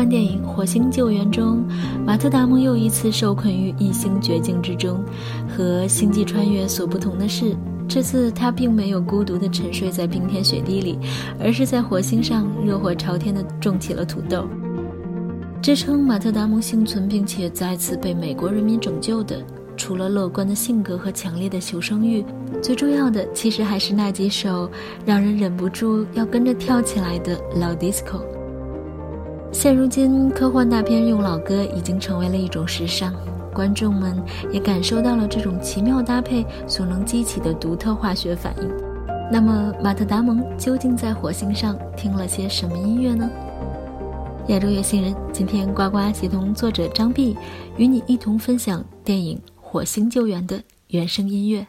幻电影《火星救援》中，马特·达蒙又一次受困于异星绝境之中。和星际穿越所不同的是，这次他并没有孤独地沉睡在冰天雪地里，而是在火星上热火朝天地种起了土豆。支撑马特·达蒙幸存并且再次被美国人民拯救的，除了乐观的性格和强烈的求生欲，最重要的其实还是那几首让人忍不住要跟着跳起来的老 disco。现如今，科幻大片用老歌已经成为了一种时尚，观众们也感受到了这种奇妙搭配所能激起的独特化学反应。那么，马特·达蒙究竟在火星上听了些什么音乐呢？亚洲乐星人今天呱呱协同作者张碧，与你一同分享电影《火星救援》的原声音乐。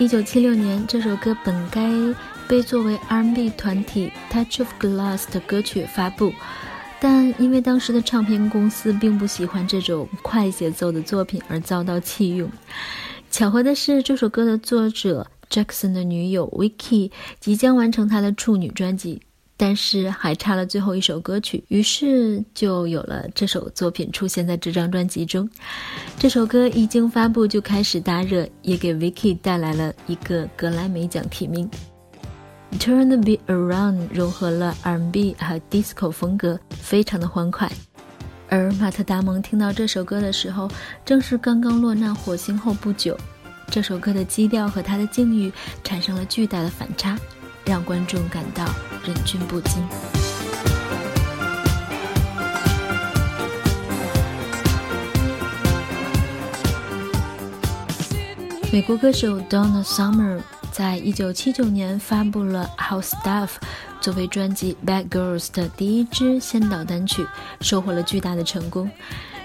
一九七六年，这首歌本该被作为 R&B 团体 Touch of Glass 的歌曲发布，但因为当时的唱片公司并不喜欢这种快节奏的作品而遭到弃用。巧合的是，这首歌的作者 Jackson 的女友 Vicky 即将完成她的处女专辑。但是还差了最后一首歌曲，于是就有了这首作品出现在这张专辑中。这首歌一经发布就开始大热，也给 Vicky 带来了一个格莱美奖提名。Turn the Beat Around 融合了 R&B 和 Disco 风格，非常的欢快。而马特·达蒙听到这首歌的时候，正是刚刚落难火星后不久。这首歌的基调和他的境遇产生了巨大的反差，让观众感到忍俊不禁。美国歌手 Donna Summer 在一九七九年发布了《How Stuff》作为专辑《Bad Girls》的第一支先导单曲，收获了巨大的成功。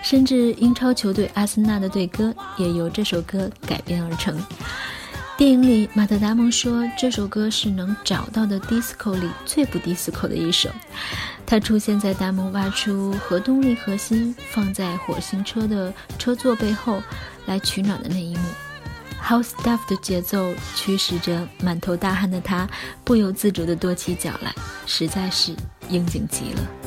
甚至英超球队阿森纳的队歌也由这首歌改编而成。电影里，马特·达蒙说这首歌是能找到的 disco 里最不 disco 的一首。它出现在达蒙挖出核动力核心放在火星车的车座背后来取暖的那一幕。House Stuff 的节奏驱使着满头大汗的他不由自主地跺起脚来，实在是应景极了。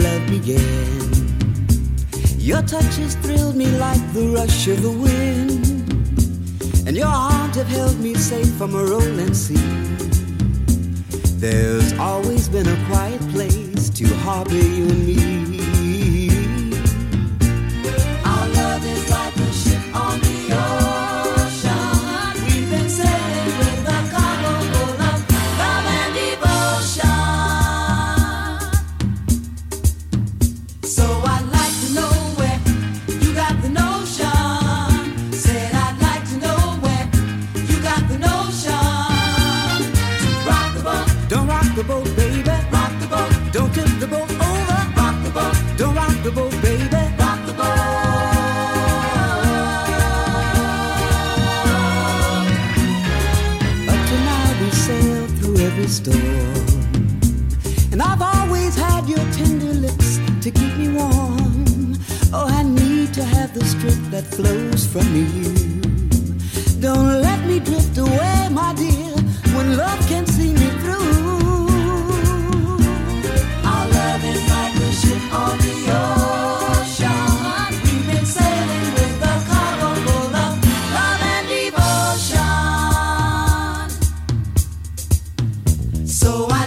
Love began. Your touches thrilled me like the rush of the wind, and your arms have held me safe from a rolling sea. There's always been a quiet place to harbor you and me. So I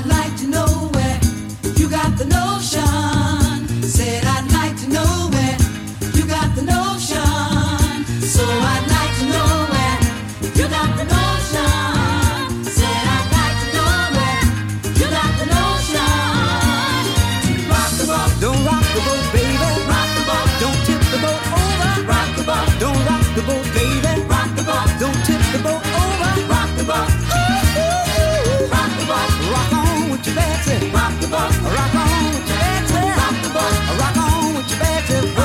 with your Betsy. Rock the boat, rock on with your Betsy. Rock the boat, rock on with your Betsy.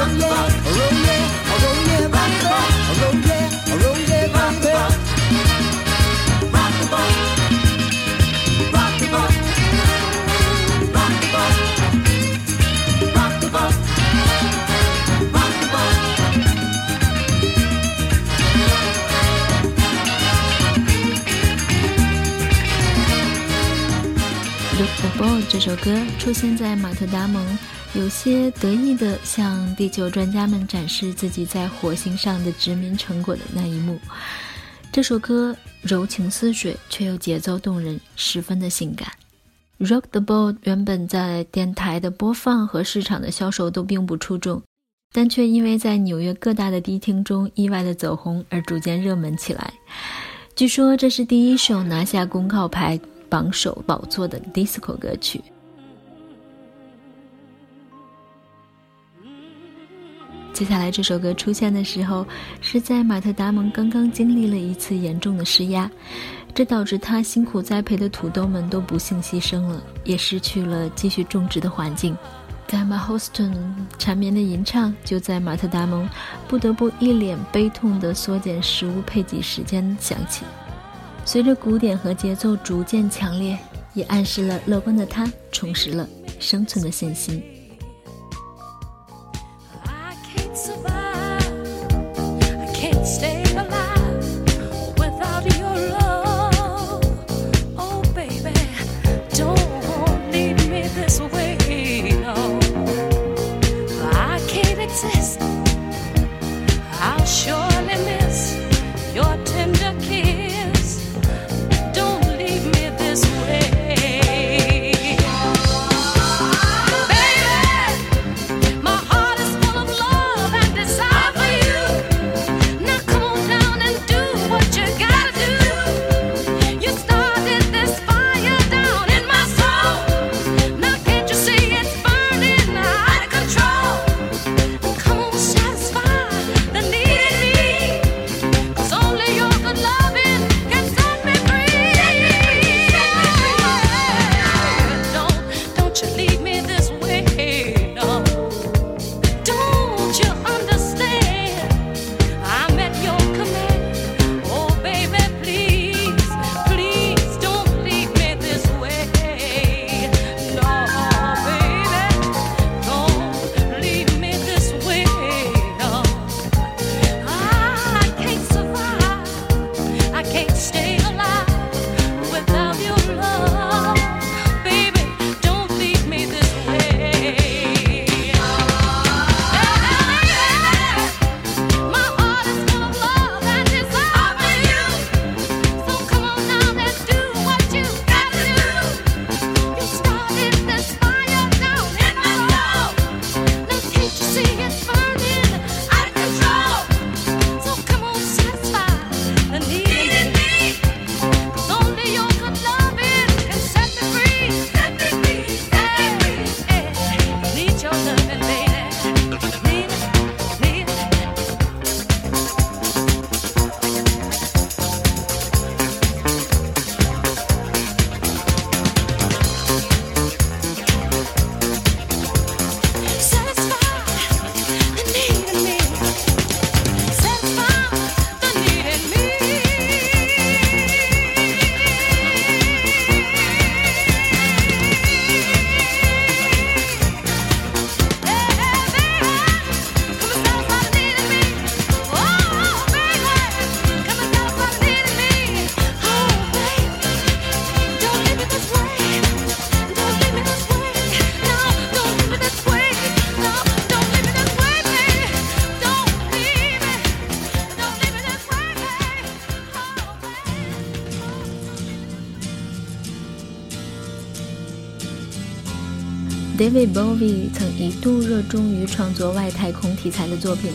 这首歌出现在马特·达蒙有些得意地向地球专家们展示自己在火星上的殖民成果的那一幕。这首歌柔情似水，却又节奏动人，十分的性感。《Rock the Boat》原本在电台的播放和市场的销售都并不出众，但却因为在纽约各大的迪厅中意外的走红而逐渐热门起来。据说这是第一首拿下公告牌榜首宝座的 disco 歌曲。接下来这首歌出现的时候，是在马特·达蒙刚刚经历了一次严重的施压，这导致他辛苦栽培的土豆们都不幸牺牲了，也失去了继续种植的环境。Gamma Houston 缠绵的吟唱，就在马特·达蒙不得不一脸悲痛地缩减食物配给时间响起。随着鼓点和节奏逐渐强烈，也暗示了乐观的他重拾了生存的信心。David Bowie 曾一度热衷于创作外太空题材的作品，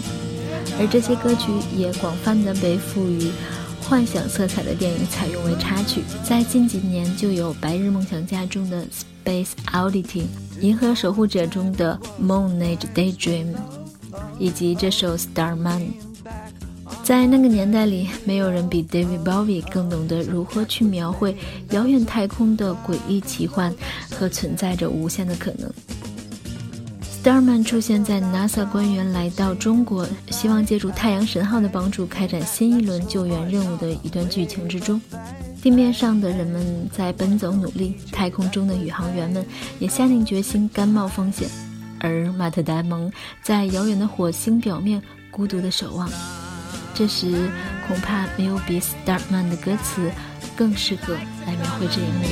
而这些歌曲也广泛的被赋予幻想色彩的电影采用为插曲。在近几年，就有《白日梦想家》中的 Space Oddity，《银河守护者》中的 Moon Age Daydream，以及这首 Starman。在那个年代里，没有人比 David Bowie 更懂得如何去描绘遥远太空的诡异奇幻和存在着无限的可能。Starman 出现在 NASA 官员来到中国，希望借助太阳神号的帮助开展新一轮救援任务的一段剧情之中。地面上的人们在奔走努力，太空中的宇航员们也下定决心甘冒风险，而马特·达蒙在遥远的火星表面孤独的守望。这时，恐怕没有比 Starman 的歌词更适合来描绘这一幕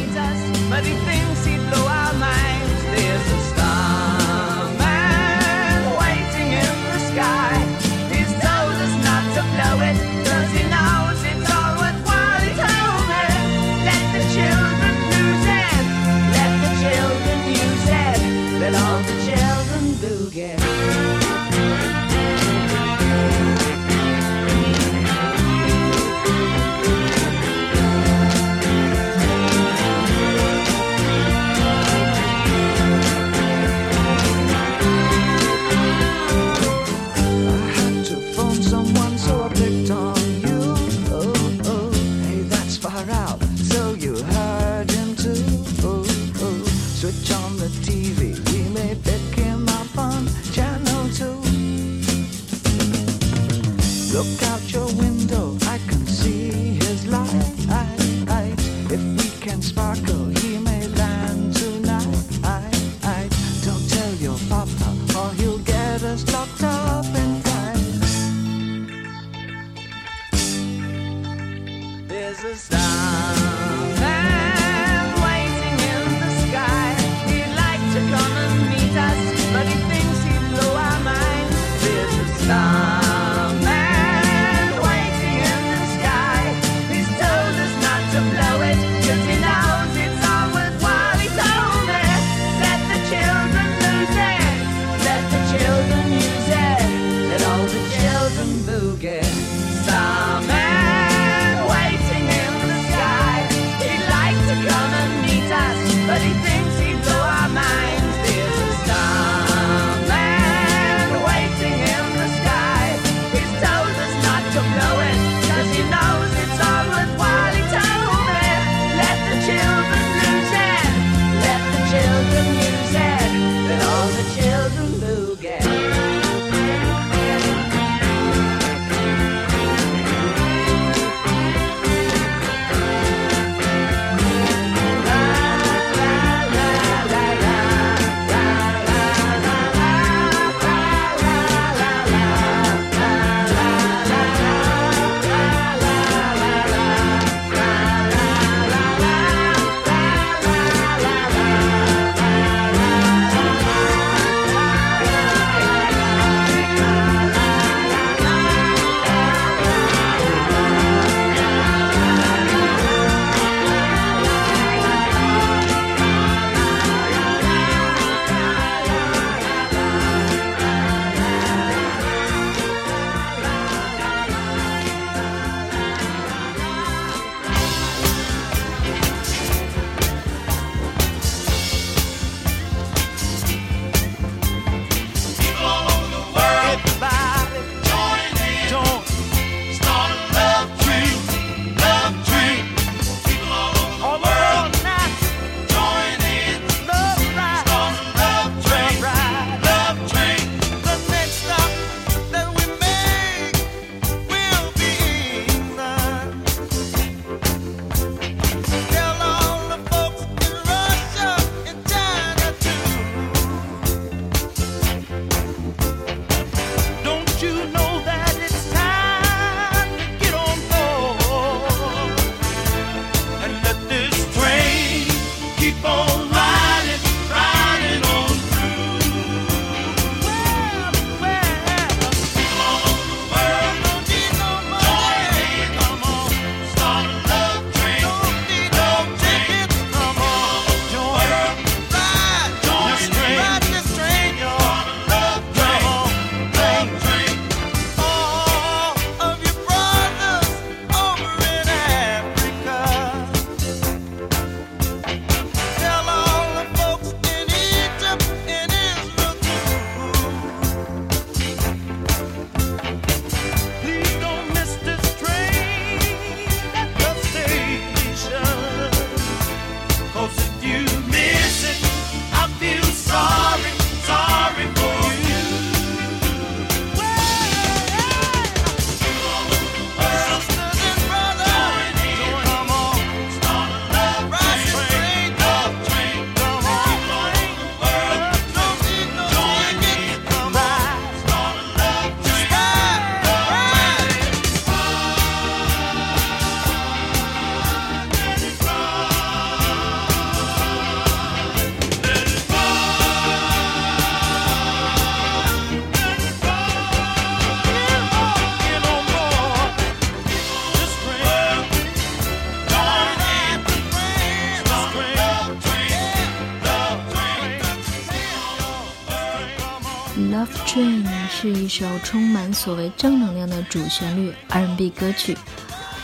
Love Train 是一首充满所谓正能量的主旋律 R&B 歌曲，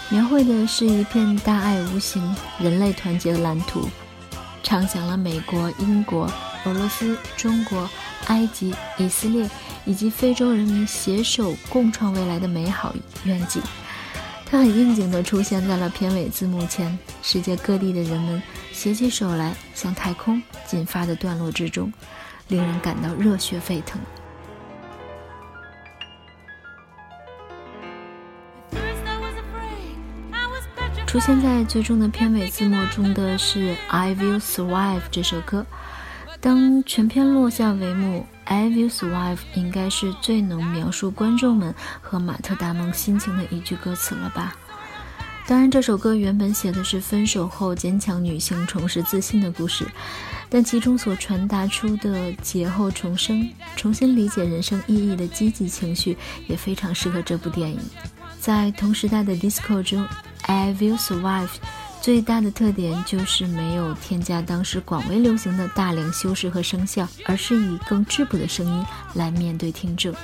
描绘的是一片大爱无形、人类团结的蓝图，唱响了美国、英国、俄罗斯、中国、埃及、以色列以及非洲人民携手共创未来的美好愿景。它很应景地出现在了片尾字幕前，世界各地的人们携起手来向太空进发的段落之中。令人感到热血沸腾。出现在最终的片尾字幕中的是《I Will Survive》这首歌。当全片落下帷幕，《I Will Survive》应该是最能描述观众们和马特·达蒙心情的一句歌词了吧？当然，这首歌原本写的是分手后坚强女性重拾自信的故事。但其中所传达出的劫后重生、重新理解人生意义的积极情绪，也非常适合这部电影。在同时代的 disco 中，《I Will Survive》最大的特点就是没有添加当时广为流行的大量修饰和声效，而是以更质朴的声音来面对听众。《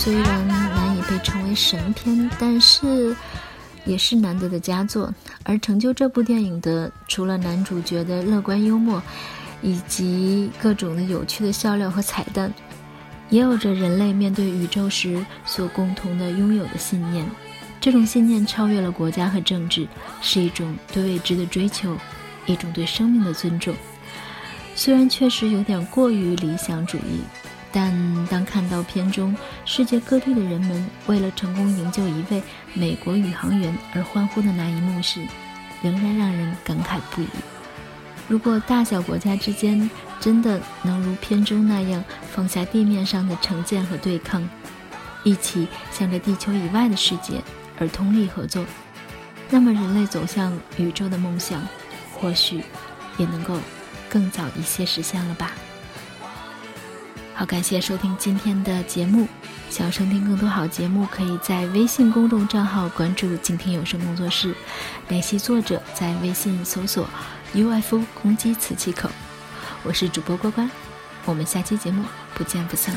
虽然难以被称为神片，但是也是难得的佳作。而成就这部电影的，除了男主角的乐观幽默，以及各种的有趣的笑料和彩蛋，也有着人类面对宇宙时所共同的拥有的信念。这种信念超越了国家和政治，是一种对未知的追求，一种对生命的尊重。虽然确实有点过于理想主义。但当看到片中世界各地的人们为了成功营救一位美国宇航员而欢呼的那一幕时，仍然让人感慨不已。如果大小国家之间真的能如片中那样放下地面上的成见和对抗，一起向着地球以外的世界而通力合作，那么人类走向宇宙的梦想，或许也能够更早一些实现了吧。好，感谢收听今天的节目。想要收听更多好节目，可以在微信公众账号关注“静听有声工作室”，联系作者，在微信搜索 “UFO 攻击磁器口”。我是主播关关，我们下期节目不见不散。